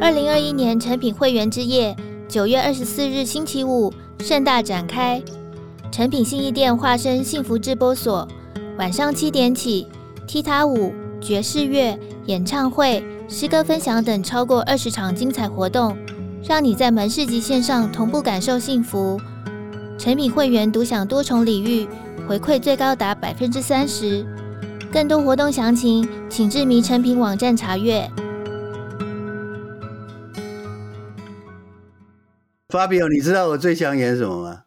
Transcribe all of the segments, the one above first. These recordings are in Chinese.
二零二一年成品会员之夜，九月二十四日星期五盛大展开。成品信义店化身幸福直播所，晚上七点起，踢踏舞、爵士乐、演唱会、诗歌分享等超过二十场精彩活动，让你在门市及线上同步感受幸福。成品会员独享多重礼遇，回馈最高达百分之三十。更多活动详情，请至迷成品网站查阅。Fabio，你知道我最想演什么吗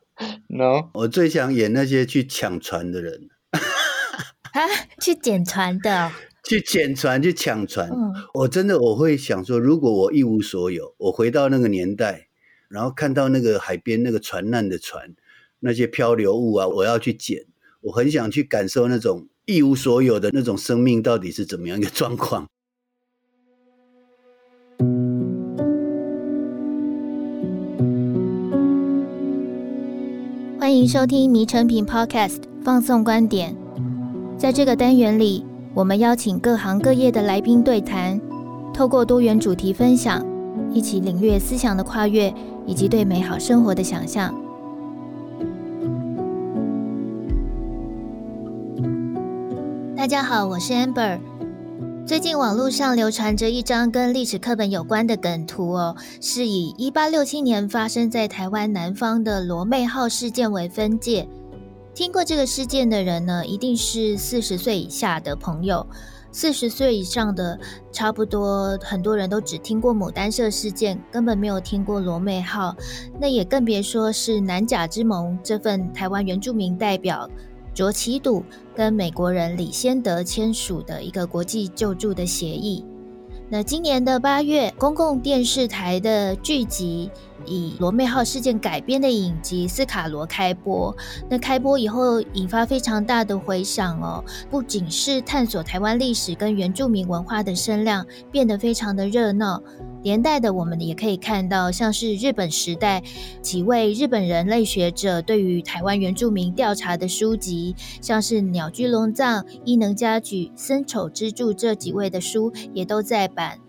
？No，我最想演那些去抢船的人。啊，去捡船的？去捡船，去抢船。嗯，我真的我会想说，如果我一无所有，我回到那个年代，然后看到那个海边那个船难的船，那些漂流物啊，我要去捡。我很想去感受那种。一无所有的那种生命到底是怎么样一个状况？欢迎收听迷诚品 Podcast 放送观点。在这个单元里，我们邀请各行各业的来宾对谈，透过多元主题分享，一起领略思想的跨越以及对美好生活的想象。大家好，我是 Amber。最近网络上流传着一张跟历史课本有关的梗图哦，是以一八六七年发生在台湾南方的罗妹号事件为分界。听过这个事件的人呢，一定是四十岁以下的朋友；四十岁以上的，差不多很多人都只听过牡丹社事件，根本没有听过罗妹号。那也更别说是南甲之盟这份台湾原住民代表。卓奇笃跟美国人李先德签署的一个国际救助的协议。那今年的八月，公共电视台的剧集以罗妹号事件改编的影集《斯卡罗》开播。那开播以后，引发非常大的回响哦。不仅是探索台湾历史跟原住民文化的声量变得非常的热闹。连带的，我们也可以看到，像是日本时代几位日本人类学者对于台湾原住民调查的书籍，像是鸟居龙藏、伊能嘉矩、森丑之助这几位的书也都在版。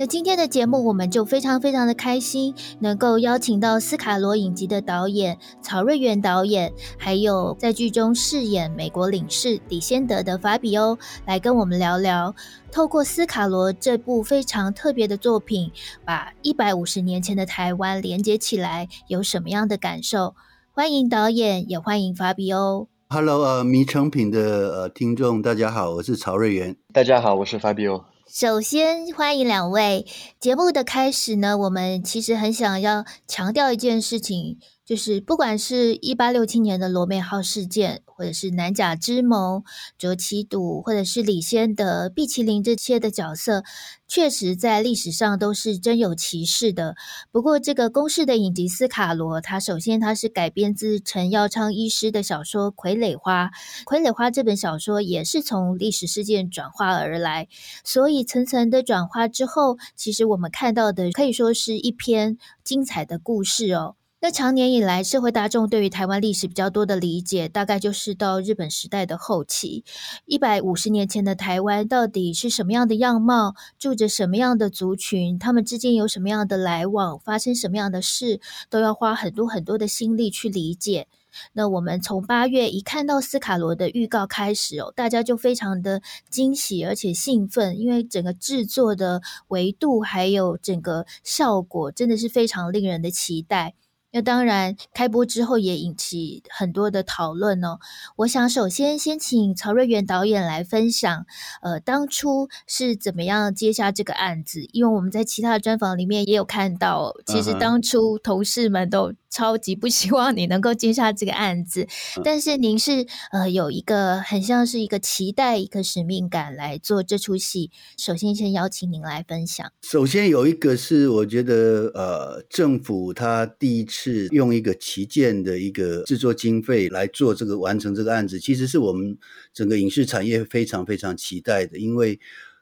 那今天的节目，我们就非常非常的开心，能够邀请到斯卡罗影集的导演曹瑞元导演，还有在剧中饰演美国领事李先德的法比欧，来跟我们聊聊，透过斯卡罗这部非常特别的作品，把一百五十年前的台湾连接起来，有什么样的感受？欢迎导演，也欢迎法比欧。Hello，呃，迷诚品的呃听众，大家好，我是曹瑞元。大家好，我是法比欧。首先欢迎两位。节目的开始呢，我们其实很想要强调一件事情。就是不管是一八六七年的罗美号事件，或者是南甲之盟、卓杞笃，或者是李先德、毕麒麟这些的角色，确实在历史上都是真有其事的。不过，这个公式的影集《斯卡罗》，它首先它是改编自陈耀昌医师的小说《傀儡花》，《傀儡花》这本小说也是从历史事件转化而来，所以层层的转化之后，其实我们看到的可以说是一篇精彩的故事哦。那长年以来，社会大众对于台湾历史比较多的理解，大概就是到日本时代的后期，一百五十年前的台湾到底是什么样的样貌，住着什么样的族群，他们之间有什么样的来往，发生什么样的事，都要花很多很多的心力去理解。那我们从八月一看到斯卡罗的预告开始哦，大家就非常的惊喜而且兴奋，因为整个制作的维度还有整个效果，真的是非常令人的期待。那当然，开播之后也引起很多的讨论哦。我想首先先请曹瑞元导演来分享，呃，当初是怎么样接下这个案子？因为我们在其他的专访里面也有看到，其实当初同事们都超级不希望你能够接下这个案子，但是您是呃有一个很像是一个期待、一个使命感来做这出戏。首先，先邀请您来分享。首先有一个是我觉得呃，政府他第一次。是用一个旗舰的一个制作经费来做这个完成这个案子，其实是我们整个影视产业非常非常期待的，因为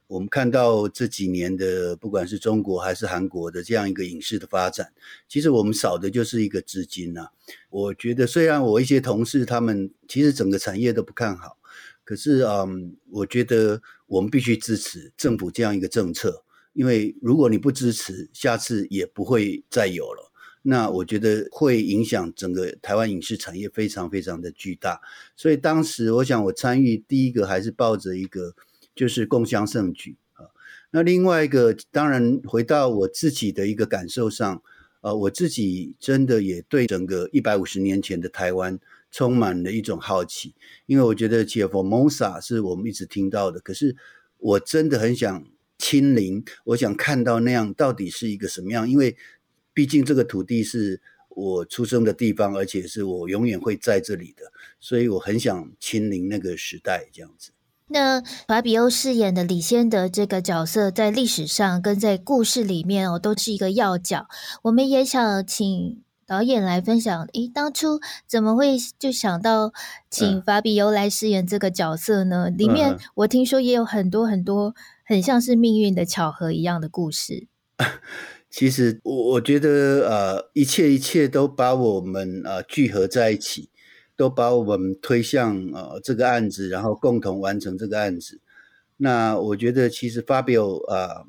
我们看到这几年的不管是中国还是韩国的这样一个影视的发展，其实我们少的就是一个资金呐。我觉得虽然我一些同事他们其实整个产业都不看好，可是嗯，我觉得我们必须支持政府这样一个政策。因为如果你不支持，下次也不会再有了。那我觉得会影响整个台湾影视产业非常非常的巨大。所以当时我想我参与第一个还是抱着一个就是共襄盛举啊。那另外一个当然回到我自己的一个感受上，呃，我自己真的也对整个一百五十年前的台湾充满了一种好奇，因为我觉得解封 Formosa 是我们一直听到的，可是我真的很想亲临，我想看到那样到底是一个什么样，因为毕竟这个土地是我出生的地方，而且是我永远会在这里的，所以我很想亲临那个时代这样子。那法比欧饰演的李先德这个角色，在历史上跟在故事里面哦，都是一个要角。我们也想请导演来分享，诶，当初怎么会就想到请法比欧来饰演这个角色呢？里面我听说也有很多很多很像是命运的巧合一样的故事。其实我我觉得呃，一切一切都把我们呃聚合在一起。都把我们推向呃这个案子，然后共同完成这个案子。那我觉得其实 Fabio 啊，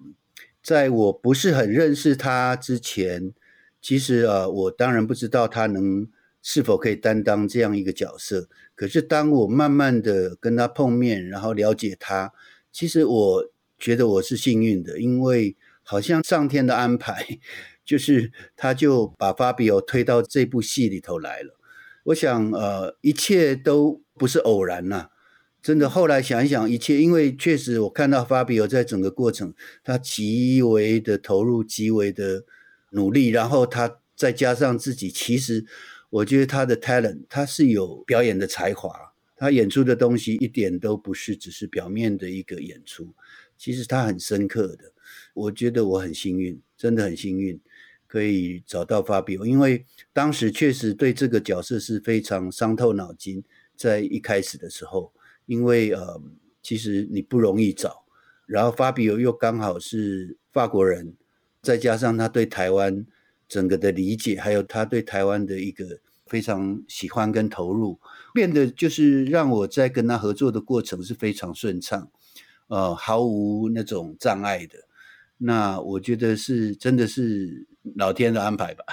在我不是很认识他之前，其实呃我当然不知道他能是否可以担当这样一个角色。可是当我慢慢的跟他碰面，然后了解他，其实我觉得我是幸运的，因为好像上天的安排，就是他就把 Fabio 推到这部戏里头来了。我想，呃，一切都不是偶然呐、真的。后来想一想，一切，因为确实我看到 Fabio 在整个过程，他极为的投入，极为的努力，然后他再加上自己，其实我觉得他的 talent，他是有表演的才华，他演出的东西一点都不是只是表面的一个演出，其实他很深刻的。我觉得我很幸运，真的很幸运。可以找到 Fabio，因为当时确实对这个角色是非常伤透脑筋，在一开始的时候，因为呃，其实你不容易找，然后 Fabio 又刚好是法国人，再加上他对台湾整个的理解，还有他对台湾的一个非常喜欢跟投入，变得就是让我在跟他合作的过程是非常顺畅，呃，毫无那种障碍的。那我觉得是真的是老天的安排吧。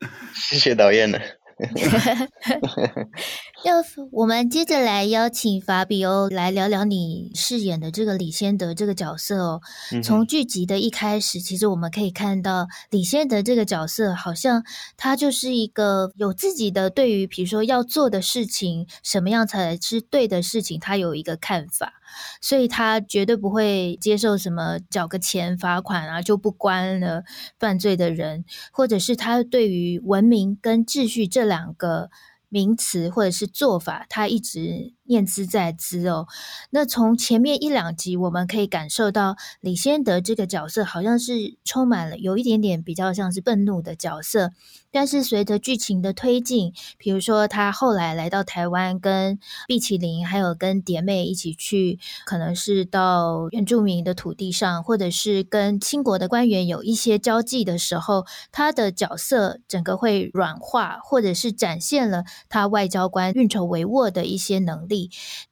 谢谢导演了。要我们接着来邀请法比欧来聊聊你饰演的这个李先德这个角色哦。从剧集的一开始，其实我们可以看到李先德这个角色，好像他就是一个有自己的对于，比如说要做的事情，什么样才是对的事情，他有一个看法。所以他绝对不会接受什么缴个钱罚款啊，就不关了犯罪的人，或者是他对于文明跟秩序这两个名词或者是做法，他一直念兹在兹哦。那从前面一两集，我们可以感受到李先德这个角色好像是充满了有一点点比较像是愤怒的角色。但是随着剧情的推进，比如说他后来来到台湾，跟毕启麟还有跟蝶妹一起去，可能是到原住民的土地上，或者是跟清国的官员有一些交际的时候，他的角色整个会软化，或者是展现了他外交官运筹帷幄的一些能力。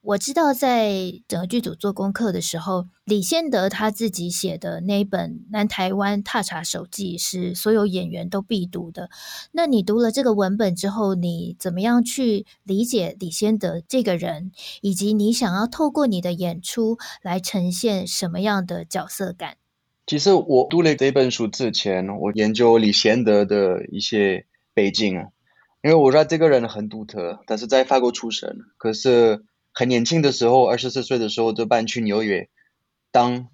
我知道在整个剧组做功课的时候，李先德他自己写的那本《南台湾踏查手记》是所有演员都必读的。那你读了这个文本之后，你怎么样去理解李先德这个人，以及你想要透过你的演出来呈现什么样的角色感？其实我读了这本书之前，我研究李先德的一些背景啊，因为我知道这个人很独特，他是在法国出生，可是很年轻的时候，二十四岁的时候就搬去纽约。当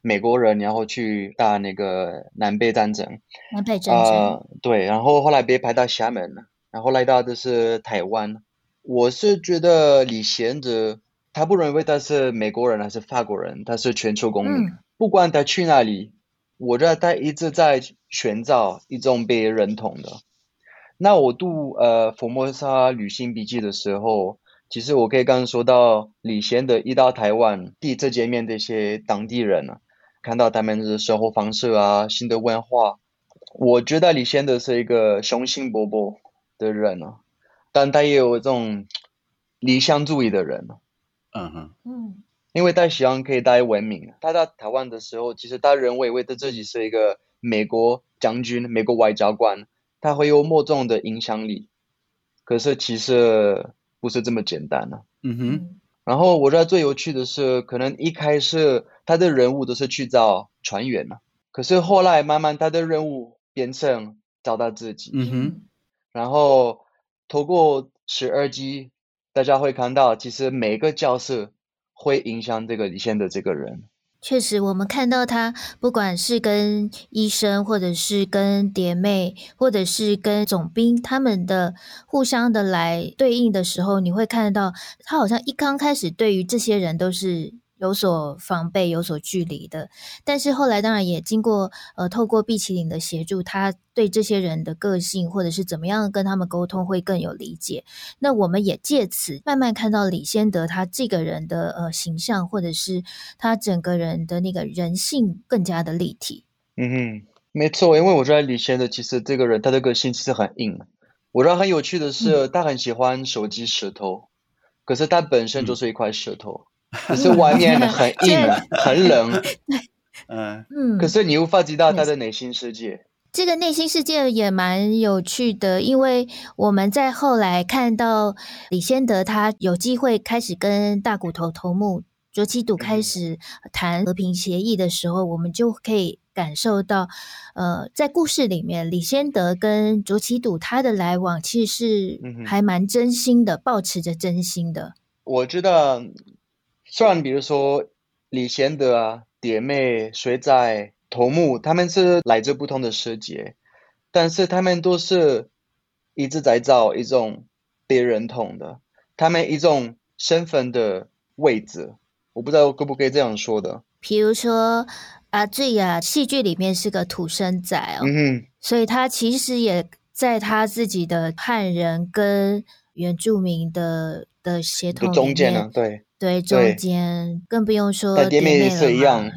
美国人，然后去打那个南北战争，南北战争，呃，对，然后后来被派到厦门，然后来到的是台湾。我是觉得李贤哲，他不认为他是美国人还是法国人，他是全球公民，嗯，不管他去哪里，我觉得他一直在寻找一种被认同的。那我读呃《佛摩沙旅行笔记》的时候。其实我可以刚刚说到李仙的一到台湾，第一次见面的一些当地人啊，看到他们的生活方式啊，新的文化，我觉得李仙的是一个雄心勃勃的人啊，但他也有这种理想主义的人。嗯哼，嗯，因为戴锡安可以带文明。他到台湾的时候，其实他认为为他自己是一个美国将军、美国外交官，他会有莫种的影响力。可是其实不是这么简单的。嗯哼。然后我觉得最有趣的是，可能一开始他的任务都是去找船员嘛，可是后来慢慢他的任务变成找到自己。嗯哼。然后透过十二集，大家会看到，其实每个角色会影响这个李现的这个人。确实，我们看到他，不管是跟医生，或者是跟蝶妹，或者是跟总兵，他们的互相的来对应的时候，你会看到他好像一刚开始对于这些人都是。有所防备、有所距离的，但是后来当然也经过呃，透过毕麒麟的协助，他对这些人的个性或者是怎么样跟他们沟通会更有理解。那我们也借此慢慢看到李先德他这个人的呃形象，或者是他整个人的那个人性更加的立体。嗯哼，没错，因为我觉得李先德其实这个人他的个性其实很硬。我觉得很有趣的是，嗯、他很喜欢手机石头，可是他本身就是一块石头。是外面很硬，很冷，嗯嗯。可是你无法知道他的内心世界。这个内心世界也蛮有趣的，因为我们在后来看到李先德他有机会开始跟大骨头头目卓杞笃开始谈和平协议的时候，我们就可以感受到，呃，在故事里面，李先德跟卓杞笃他的来往其实是还蛮真心的，保持着真心的。我知道。虽然比如说李贤德啊、蝶妹、水仔、头目，他们是来自不同的世界，但是他们都是一直在找一种别人同的，他们一种身份的位置，我不知道可不可以这样说的。比如说阿醉啊，戏剧里面是个土生仔哦，嗯，所以他其实也在他自己的汉人跟原住民的的协同中间呢，对。对，中间更不用说，蝶妹也是一样。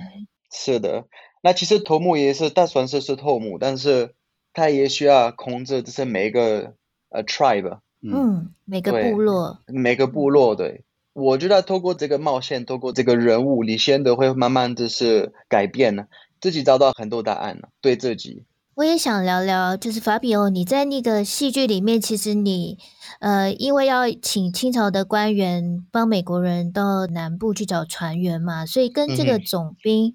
是的，那其实头目也是，大算是是头目，但是他也需要控制，这是每一个呃 tribe，嗯，每个部落，每个部落。对，我觉得透过这个冒险，透过这个人物，李仙得会慢慢的是改变呢，自己找到很多答案了，对自己。我也想聊聊，就是 Fabio，你在那个戏剧里面，其实你，呃，因为要请清朝的官员帮美国人到南部去找船员嘛，所以跟这个总兵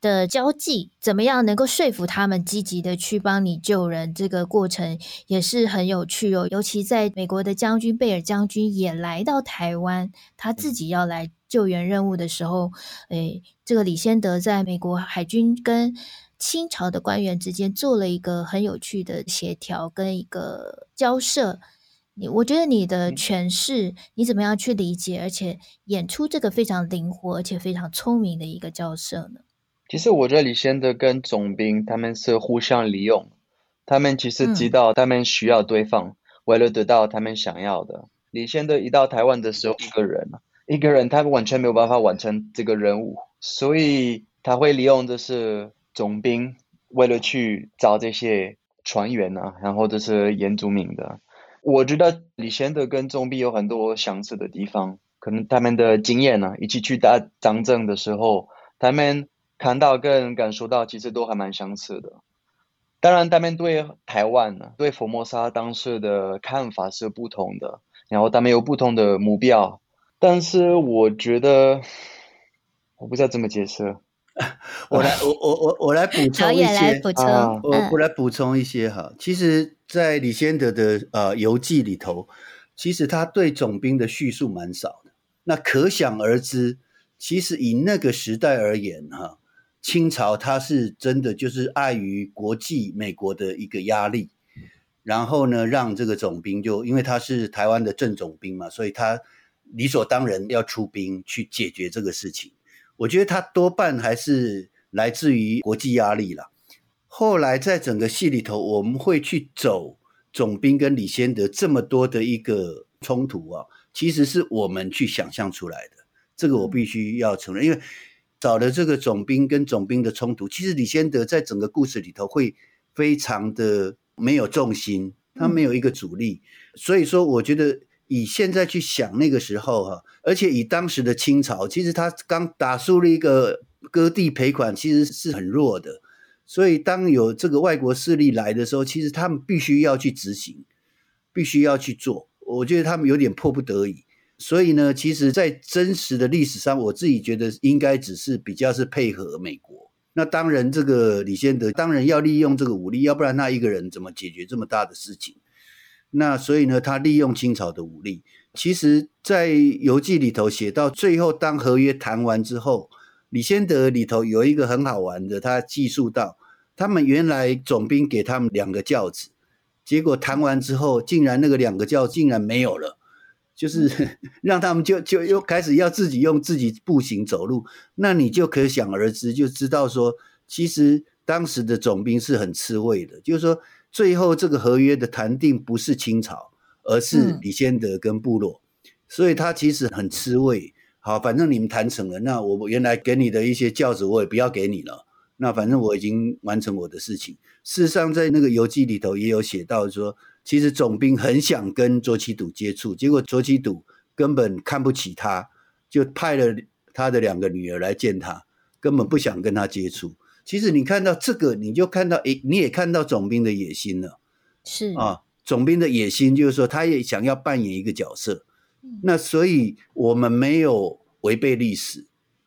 的交际，怎么样能够说服他们积极的去帮你救人，这个过程也是很有趣哦。尤其在美国的将军贝尔将军也来到台湾，他自己要来救援任务的时候，诶，这个李先德在美国海军跟清朝的官员之间做了一个很有趣的协调跟一个交涉，你我觉得你的诠释，你怎么样去理解，而且演出这个非常灵活而且非常聪明的一个交涉呢？其实我觉得李先德跟总兵他们是互相利用，他们其实知道他们需要对方，嗯、为了得到他们想要的。李先德一到台湾的时候，一个人，一个人他完全没有办法完成这个任务，所以他会利用的是。总兵为了去找这些船员啊，然后就是原住民的。我觉得李仙得跟总兵有很多相似的地方，可能他们的经验呢、啊，一起去打战争的时候，他们看到跟感受到其实都还蛮相似的。当然，他们对台湾呢，对佛摩沙当时的看法是不同的，然后他们有不同的目标。但是我觉得，我不知道怎么解释。我来，我我我我来补充一些，来补充啊、我我来补充一些哈。其实，在李先德的呃游记里头，其实他对总兵的叙述蛮少的。那可想而知，其实以那个时代而言哈，清朝他是真的就是碍于国际美国的一个压力，然后呢，让这个总兵就因为他是台湾的正总兵嘛，所以他理所当然要出兵去解决这个事情。我觉得他多半还是来自于国际压力了。后来在整个戏里头，我们会去走总兵跟李先德这么多的一个冲突啊，其实是我们去想象出来的。这个我必须要承认，因为找了这个总兵跟总兵的冲突，其实李先德在整个故事里头会非常的没有重心，他没有一个主力。所以说，我觉得以现在去想那个时候哈，而且以当时的清朝，其实他刚打输了一个割地赔款，其实是很弱的。所以当有这个外国势力来的时候，其实他们必须要去执行，必须要去做。我觉得他们有点迫不得已。所以呢，其实，在真实的历史上，我自己觉得应该只是比较是配合美国。那当然，这个李先德当然要利用这个武力，要不然他一个人怎么解决这么大的事情？那所以呢，他利用清朝的武力。其实，在游记里头写到最后，当合约谈完之后，李先德里头有一个很好玩的，他记述到，他们原来总兵给他们两个轿子，结果谈完之后，竟然那个两个轿竟然没有了，就是 让他们就就又开始要自己用自己步行走路。那你就可想而知，就知道说，其实当时的总兵是很吃味的，就是说。最后这个合约的谈定不是清朝，而是李先德跟部落，嗯、所以他其实很吃味。好，反正你们谈成了，那我原来给你的一些教子我也不要给你了。那反正我已经完成我的事情。事实上，在那个游记里头也有写到说，其实总兵很想跟卓杞笃接触，结果卓杞笃根本看不起他，就派了他的两个女儿来见他，根本不想跟他接触。其实你看到这个，你就看到，诶，你也看到总兵的野心了，是啊，总兵的野心就是说，他也想要扮演一个角色。嗯、那所以我们没有违背历史，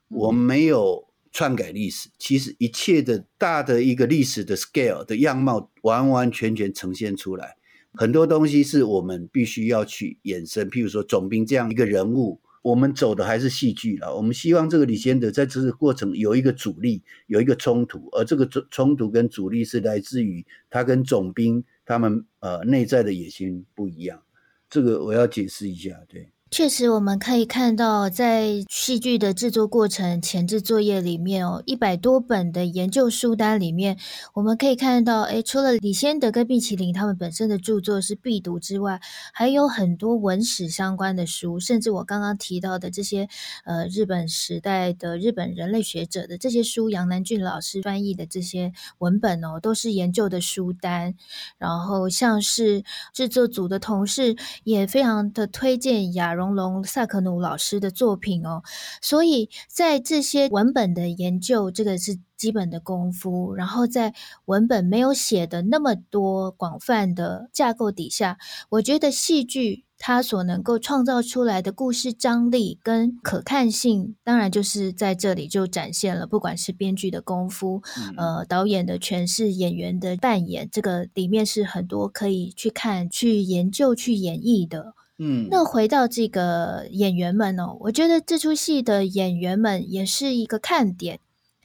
嗯、我们没有篡改历史。其实一切的大的一个历史的 scale 的样貌，完完全全呈现出来。很多东西是我们必须要去衍生，譬如说总兵这样一个人物。我们走的还是戏剧了。我们希望这个李先德在这个过程有一个阻力，有一个冲突，而这个冲冲突跟阻力是来自于他跟总兵他们呃内在的野心不一样。这个我要解释一下，对。确实，我们可以看到，在戏剧的制作过程前置作业里面哦，一百多本的研究书单里面，我们可以看到，诶，除了李先德跟毕奇林他们本身的著作是必读之外，还有很多文史相关的书，甚至我刚刚提到的这些，呃，日本时代的日本人类学者的这些书，杨南俊老师翻译的这些文本哦，都是研究的书单。然后，像是制作组的同事也非常的推荐亚。荣龙萨克努老师的作品哦，所以在这些文本的研究，这个是基本的功夫。然后在文本没有写的那么多广泛的架构底下，我觉得戏剧它所能够创造出来的故事张力跟可看性，当然就是在这里就展现了。不管是编剧的功夫，嗯、呃，导演的诠释，演员的扮演，这个里面是很多可以去看、去研究、去演绎的。嗯，那回到这个演员们哦，我觉得这出戏的演员们也是一个看点。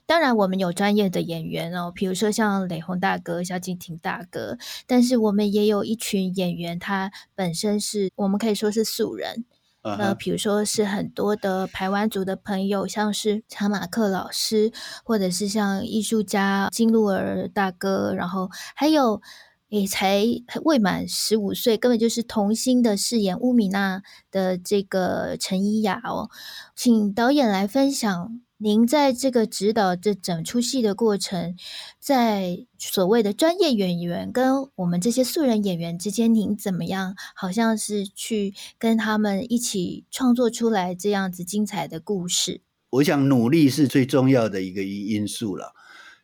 当然，我们有专业的演员哦，比如说像雷洪大哥、萧敬腾大哥，但是我们也有一群演员，他本身是我们可以说是素人。Uh huh. 那比如说是很多的台湾族的朋友，像是查马克老师，或者是像艺术家金鹿儿大哥，然后还有。也才未满十五岁，根本就是童星的饰演乌米娜的这个陈怡雅哦，请导演来分享您在这个指导这整出戏的过程，在所谓的专业演员跟我们这些素人演员之间，您怎么样？好像是去跟他们一起创作出来这样子精彩的故事。我想努力是最重要的一个因素了。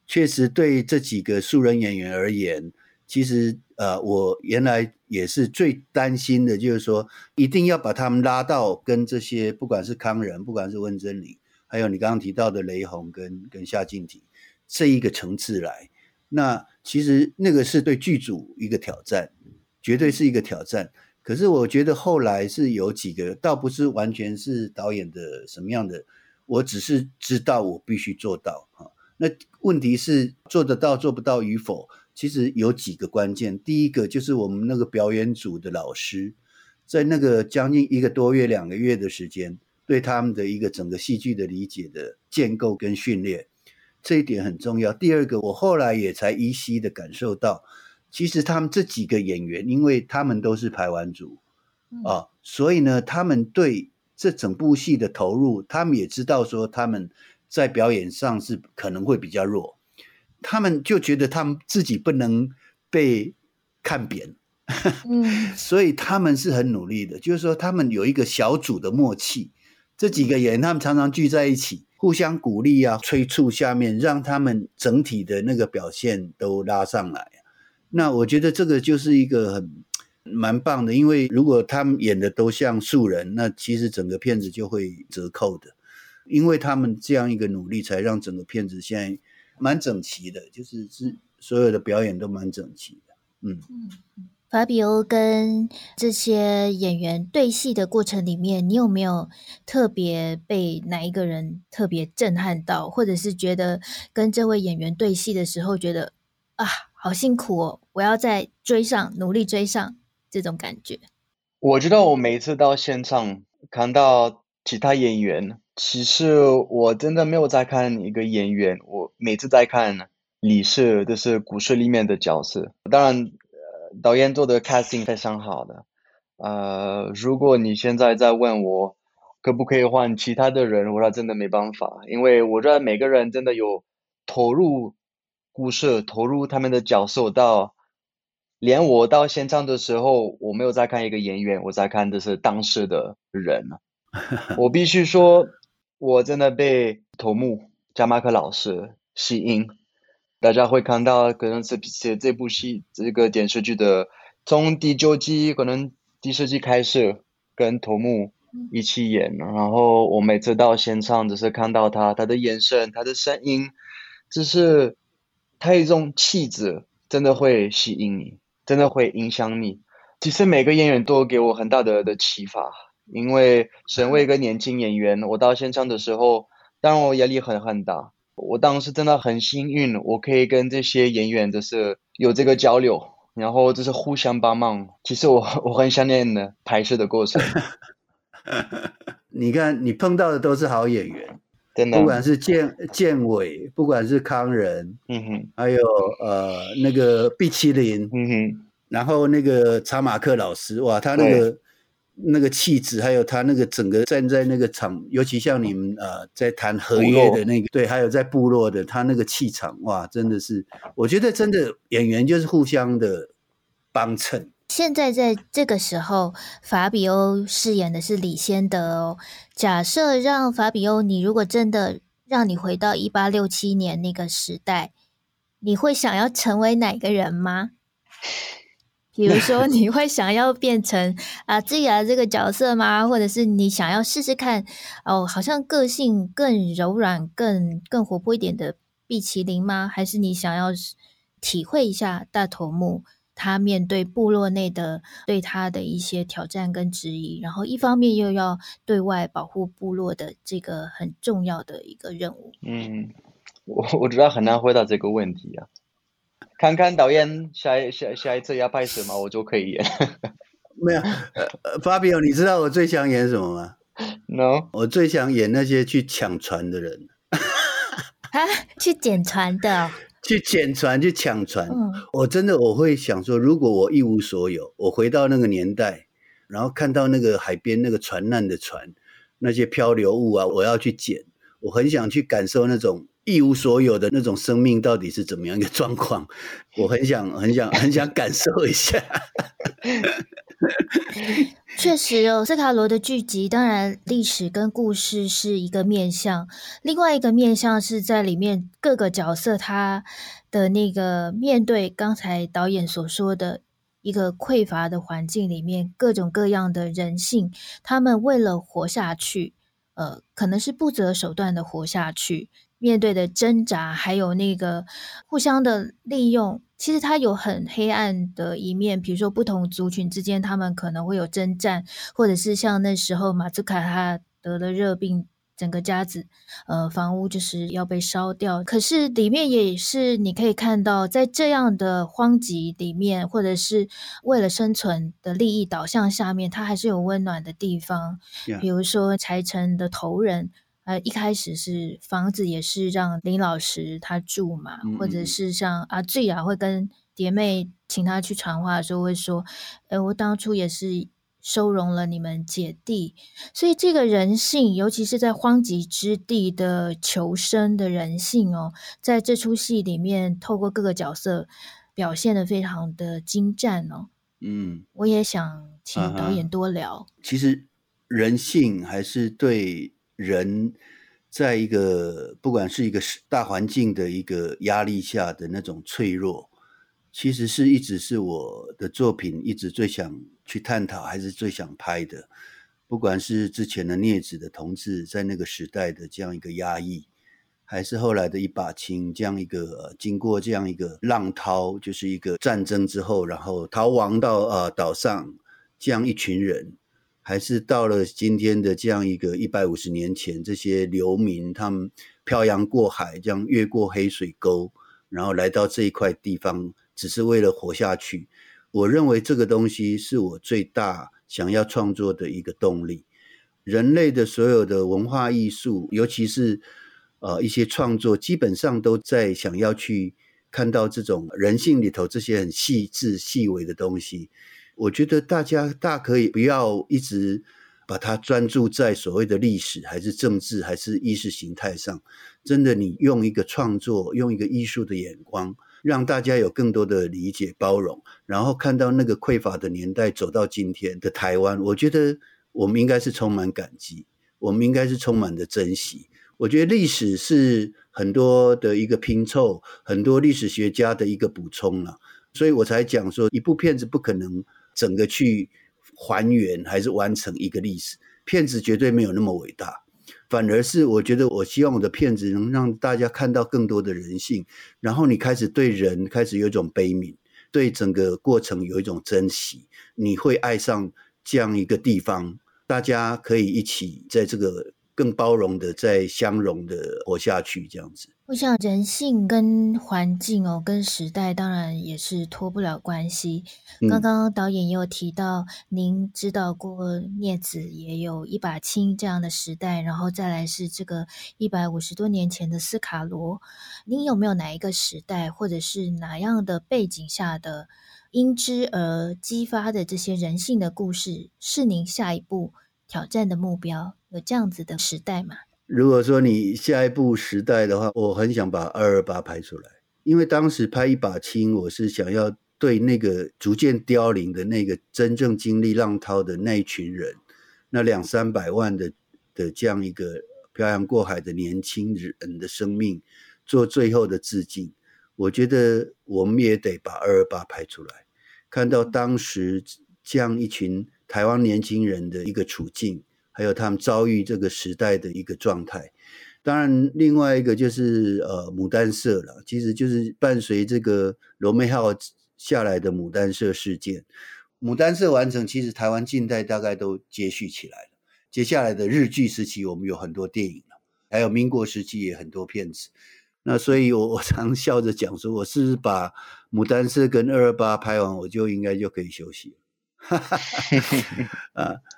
确实，对这几个素人演员而言。其实，呃，我原来也是最担心的，就是说，一定要把他们拉到跟这些，不管是康仁，不管是温贞菱，还有你刚刚提到的雷洪跟跟夏靖庭这一个层次来。那其实那个是对剧组一个挑战，绝对是一个挑战。可是我觉得后来是有几个，倒不是完全是导演的什么样的，我只是知道我必须做到哈。那问题是做得到做不到与否？其实有几个关键，第一个就是我们那个表演组的老师，在那个将近一个多月、两个月的时间，对他们的一个整个戏剧的理解的建构跟训练，这一点很重要。第二个，我后来也才依稀的感受到，其实他们这几个演员，因为他们都是排完组啊，所以呢，他们对这整部戏的投入，他们也知道说他们在表演上是可能会比较弱。他们就觉得他们自己不能被看扁，嗯，所以他们是很努力的，就是说他们有一个小组的默契，这几个演员他们常常聚在一起，互相鼓励啊，催促下面，让他们整体的那个表现都拉上来。那我觉得这个就是一个很蛮棒的，因为如果他们演的都像素人，那其实整个片子就会折扣的。因为他们这样一个努力，才让整个片子现在蛮整齐的，就是是所有的表演都蛮整齐的。嗯，法比欧跟这些演员对戏的过程里面，你有没有特别被哪一个人特别震撼到，或者是觉得跟这位演员对戏的时候，觉得啊，好辛苦哦，我要再追上，努力追上这种感觉？我觉得我每次到现场看到其他演员。其实我真的没有在看一个演员，我每次在看李氏，就是故事里面的角色。当然，呃，导演做的 casting 非常好的。呃，如果你现在在问我可不可以换其他的人，我说真的没办法，因为我觉得每个人真的有投入故事，投入他们的角色到，连我到现场的时候，我没有在看一个演员，我在看的是当时的人。我必须说。我真的被头目加马克老师吸引，大家会看到可能是写这部戏这个电视剧的从第九季可能第十季开始跟头目一起演，然后我每次到现场只是看到他他的眼神他的声音，就是他一种气质真的会吸引你，真的会影响你。其实每个演员都给我很大的的启发。因为身为一个年轻演员，我到现场的时候，当然我压力很很大。我当时真的很幸运，我可以跟这些演员就是有这个交流，然后就是互相帮忙。其实我我很想念的拍摄的过程。你看，你碰到的都是好演员，真的，不管是建建伟，不管是康仁，嗯哼，还有呃那个毕淇淋，嗯哼，然后那个查马克老师，哇，他那个。那个气质，还有他那个整个站在那个场，尤其像你们呃在谈合约的那个，对，还有在部落的他那个气场，哇，真的是，我觉得真的演员就是互相的帮衬。现在在这个时候，法比欧饰演的是李先德哦。假设让法比欧，你如果真的让你回到一八六七年那个时代，你会想要成为哪个人吗？比如说，你会想要变成啊自己的这个角色吗？或者是你想要试试看哦，好像个性更柔软、更更活泼一点的碧淇淋吗？还是你想要体会一下大头目他面对部落内的对他的一些挑战跟质疑，然后一方面又要对外保护部落的这个很重要的一个任务？嗯，我我知道很难回答这个问题啊。看看导演下一下下一次要拍什么，我就可以演。没有，呃，Fabio，你知道我最想演什么吗？No，我最想演那些去抢船的人。啊，去捡船的？去捡船，去抢船。嗯，我真的我会想说，如果我一无所有，我回到那个年代，然后看到那个海边那个船难的船，那些漂流物啊，我要去捡。我很想去感受那种。一无所有的那种生命到底是怎么样一个 状况？我很想、很想、很想感受一下。确实哦，斯卡罗的剧集，当然历史跟故事是一个面向，另外一个面向是在里面各个角色他的那个面对刚才导演所说的一个匮乏的环境里面，各种各样的人性，他们为了活下去，呃，可能是不择手段的活下去。面对的挣扎，还有那个互相的利用，其实它有很黑暗的一面。比如说，不同族群之间，他们可能会有征战，或者是像那时候马兹卡他得了热病，整个家子呃房屋就是要被烧掉。可是里面也是你可以看到，在这样的荒瘠里面，或者是为了生存的利益导向下面，它还是有温暖的地方。比如说柴城的头人。呃，一开始是房子也是让林老师他住嘛，嗯嗯，或者是像阿醉啊，会跟蝶妹请他去传话的时候会说，呃，我当初也是收容了你们姐弟，所以这个人性，尤其是在荒瘠之地的求生的人性哦，在这出戏里面透过各个角色表现的非常的精湛哦。嗯，我也想请导演多聊。其实人性还是对人，在一个不管是一个大环境的一个压力下的那种脆弱，其实是一直是我的作品一直最想去探讨，还是最想拍的。不管是之前的孽子的同志在那个时代的这样一个压抑，还是后来的一把青这样一个经过这样一个浪涛，就是一个战争之后，然后逃亡到呃岛上这样一群人，还是到了今天的这样一个一百五十年前，这些流民他们漂洋过海，这样越过黑水沟，然后来到这一块地方，只是为了活下去。我认为这个东西是我最大想要创作的一个动力。人类的所有的文化艺术，尤其是呃一些创作，基本上都在想要去看到这种人性里头这些很细致细微的东西。我觉得大家大可以不要一直把它专注在所谓的历史，还是政治，还是意识形态上。真的，你用一个创作，用一个艺术的眼光，让大家有更多的理解、包容，然后看到那个匮乏的年代走到今天的台湾，我觉得我们应该是充满感激，我们应该是充满的珍惜。我觉得历史是很多的一个拼凑，很多历史学家的一个补充了，所以我才讲说，一部片子不可能。整个去还原还是完成一个历史，骗子绝对没有那么伟大，反而是我觉得我希望我的骗子能让大家看到更多的人性，然后你开始对人开始有一种悲悯，对整个过程有一种珍惜，你会爱上这样一个地方，大家可以一起在这个。更包容的，再相容的活下去，这样子。我想人性跟环境哦，跟时代当然也是脱不了关系。嗯、刚刚导演也有提到，您知道过孽子也有一把青这样的时代，然后再来是这个一百五十多年前的斯卡罗。您有没有哪一个时代，或者是哪样的背景下的因之而激发的这些人性的故事，是您下一步挑战的目标？有这样子的时代吗？如果说你下一步时代的话，我很想把二二八拍出来，因为当时拍一把青，我是想要对那个逐渐凋零的那个真正经历浪涛的那一群人，那两三百万的的这样一个漂洋过海的年轻人的生命做最后的致敬。我觉得我们也得把二二八拍出来，看到当时这样一群台湾年轻人的一个处境。还有他们遭遇这个时代的一个状态，当然另外一个就是呃牡丹社了，其实就是伴随这个罗美号下来的牡丹社事件。牡丹社完成，其实台湾近代大概都接续起来了。接下来的日据时期，我们有很多电影了，还有民国时期也很多片子。那所以我 我常笑着讲说，我是不是把牡丹社跟二二八拍完，我就应该就可以休息了。啊。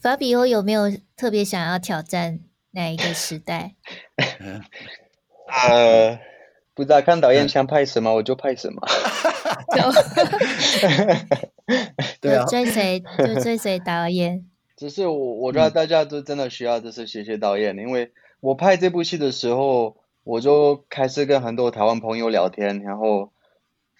法比欧有没有特别想要挑战哪一个时代？呃，不知道，看导演想拍什么，我就拍什么。对啊，追随就追随导演。只是我，我知道大家都真的需要，就是谢谢导演，嗯、因为我拍这部戏的时候，我就开始跟很多台湾朋友聊天，然后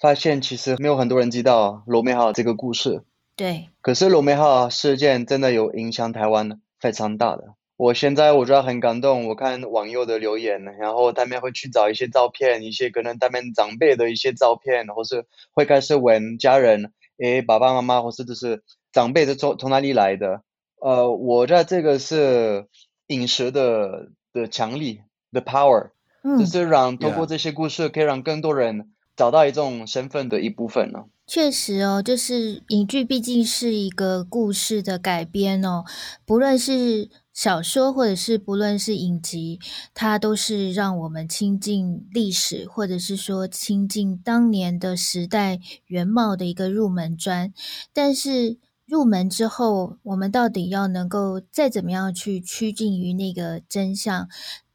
发现其实没有很多人知道罗妹号这个故事。对，可是罗妹号事件真的有影响台湾非常大的。我现在我觉得很感动，我看网友的留言，然后他们会去找一些照片，一些可能他们长辈的一些照片，或是会开始问家人，诶，爸爸妈妈或是就是长辈是从从哪里来的？呃，我觉得这个是影视的的强力的 power，嗯，就是让通过这些故事可以让更多人找到一种身份的一部分呢。确实哦，就是影剧毕竟是一个故事的改编哦，不论是小说或者是不论是影集，它都是让我们亲近历史，或者是说亲近当年的时代原貌的一个入门砖。但是入门之后，我们到底要能够再怎么样去趋近于那个真相？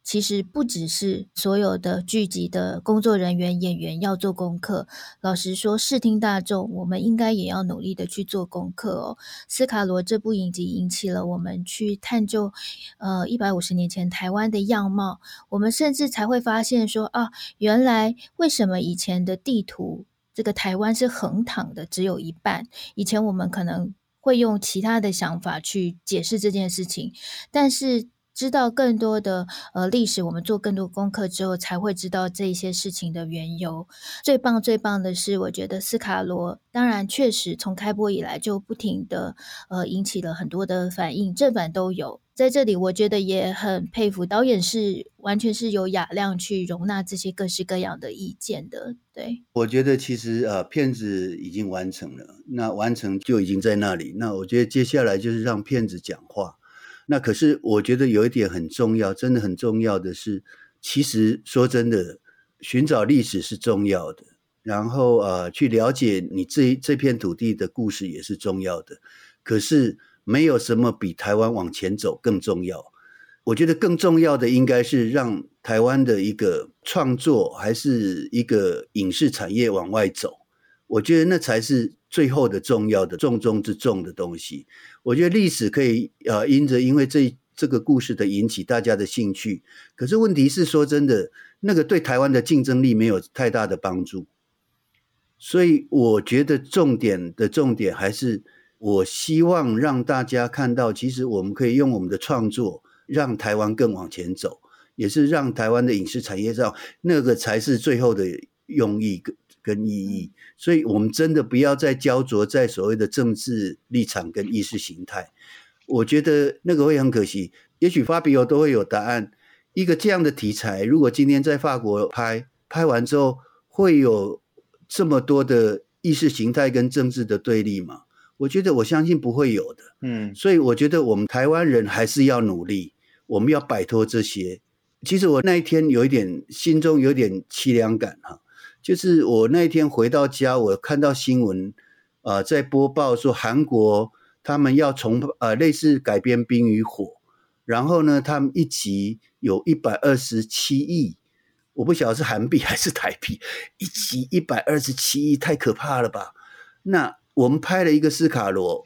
其实不只是所有的剧集的工作人员、演员要做功课。老实说，视听大众，我们应该也要努力的去做功课哦。斯卡罗这部影集引起了我们去探究，呃，一百五十年前台湾的样貌。我们甚至才会发现说，啊，原来为什么以前的地图这个台湾是横躺的，只有一半。以前我们可能会用其他的想法去解释这件事情，但是。知道更多的呃历史，我们做更多功课之后，才会知道这些事情的缘由。最棒最棒的是，我觉得斯卡罗当然确实从开播以来就不停的呃引起了很多的反应，正反都有。在这里，我觉得也很佩服导演是完全是有雅量去容纳这些各式各样的意见的。对，我觉得其实呃片子已经完成了，那完成就已经在那里。那我觉得接下来就是让片子讲话。那可是我觉得有一点很重要，真的很重要的是，其实说真的，寻找历史是重要的，然后呃，去了解你这这片土地的故事也是重要的。可是没有什么比台湾往前走更重要。我觉得更重要的应该是让台湾的一个创作还是一个影视产业往外走。我觉得那才是最后的重要的重中之重的东西。我觉得历史可以呃，因着因为这这个故事的引起大家的兴趣，可是问题是说真的，那个对台湾的竞争力没有太大的帮助。所以我觉得重点的重点还是，我希望让大家看到，其实我们可以用我们的创作让台湾更往前走，也是让台湾的影视产业上那个才是最后的用意跟意义，所以我们真的不要再焦灼在所谓的政治立场跟意识形态。我觉得那个会很可惜。也许法比欧都会有答案。一个这样的题材，如果今天在法国拍，拍完之后会有这么多的意识形态跟政治的对立吗？我觉得我相信不会有的。嗯，所以我觉得我们台湾人还是要努力，我们要摆脱这些。其实我那一天有一点心中有点凄凉感哈。就是我那天回到家，我看到新闻，呃，在播报说韩国他们要重呃类似改编《冰与火》，然后呢，他们一集有一百二十七亿，我不晓得是韩币还是台币，一集一百二十七亿，太可怕了吧？那我们拍了一个斯卡罗，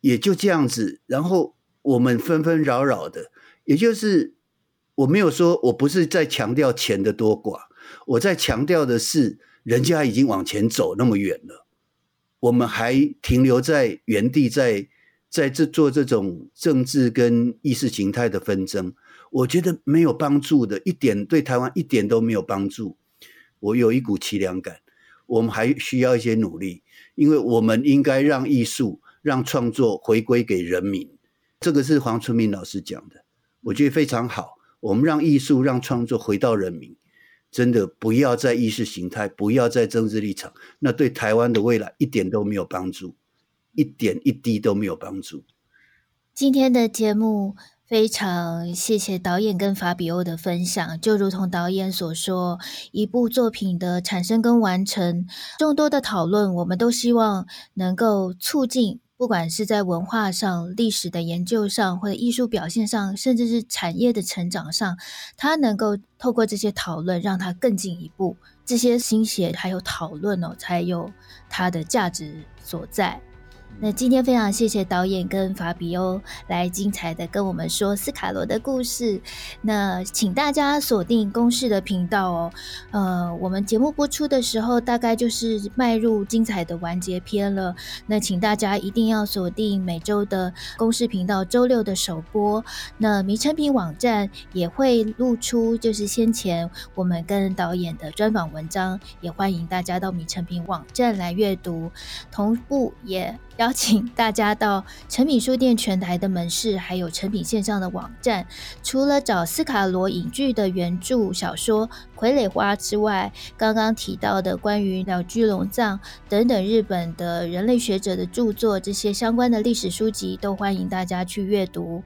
也就这样子，然后我们纷纷扰扰的，也就是我没有说，我不是在强调钱的多寡。我在强调的是，人家已经往前走那么远了，我们还停留在原地在，在这做这种政治跟意识形态的纷争，我觉得没有帮助的，一点对台湾一点都没有帮助。我有一股凄凉感，我们还需要一些努力，因为我们应该让艺术、让创作回归给人民。这个是黄春明老师讲的，我觉得非常好。我们让艺术、让创作回到人民。真的不要在意识形态，不要在政治立场，那对台湾的未来一点都没有帮助，一点一滴都没有帮助。今天的节目非常谢谢导演跟法比欧的分享，就如同导演所说，一部作品的产生跟完成，众多的讨论，我们都希望能够促进。不管是在文化上、历史的研究上，或者艺术表现上，甚至是产业的成长上，它能够透过这些讨论，让它更进一步。这些心血还有讨论哦，才有它的价值所在。那今天非常谢谢导演跟法比欧来精彩的跟我们说斯卡罗的故事。那请大家锁定公视的频道哦。呃，我们节目播出的时候，大概就是迈入精彩的完结篇了。那请大家一定要锁定每周的公视频道周六的首播。那迷诚品网站也会露出，就是先前我们跟导演的专访文章，也欢迎大家到迷诚品网站来阅读。同步也。邀请大家到诚品书店全台的门市，还有诚品线上的网站，除了找斯卡罗影剧的原著小说《傀儡花》之外，刚刚提到的关于鸟居龙藏等等日本的人类学者的著作，这些相关的历史书籍都欢迎大家去阅读。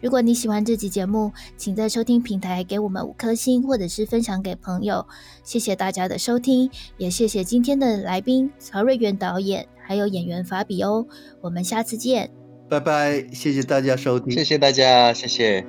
如果你喜欢这集节目，请在收听平台给我们五颗星，或者是分享给朋友。谢谢大家的收听，也谢谢今天的来宾曹瑞元导演，还有演员法比哦，我们下次见，拜拜，谢谢大家收听，谢谢大家，谢谢。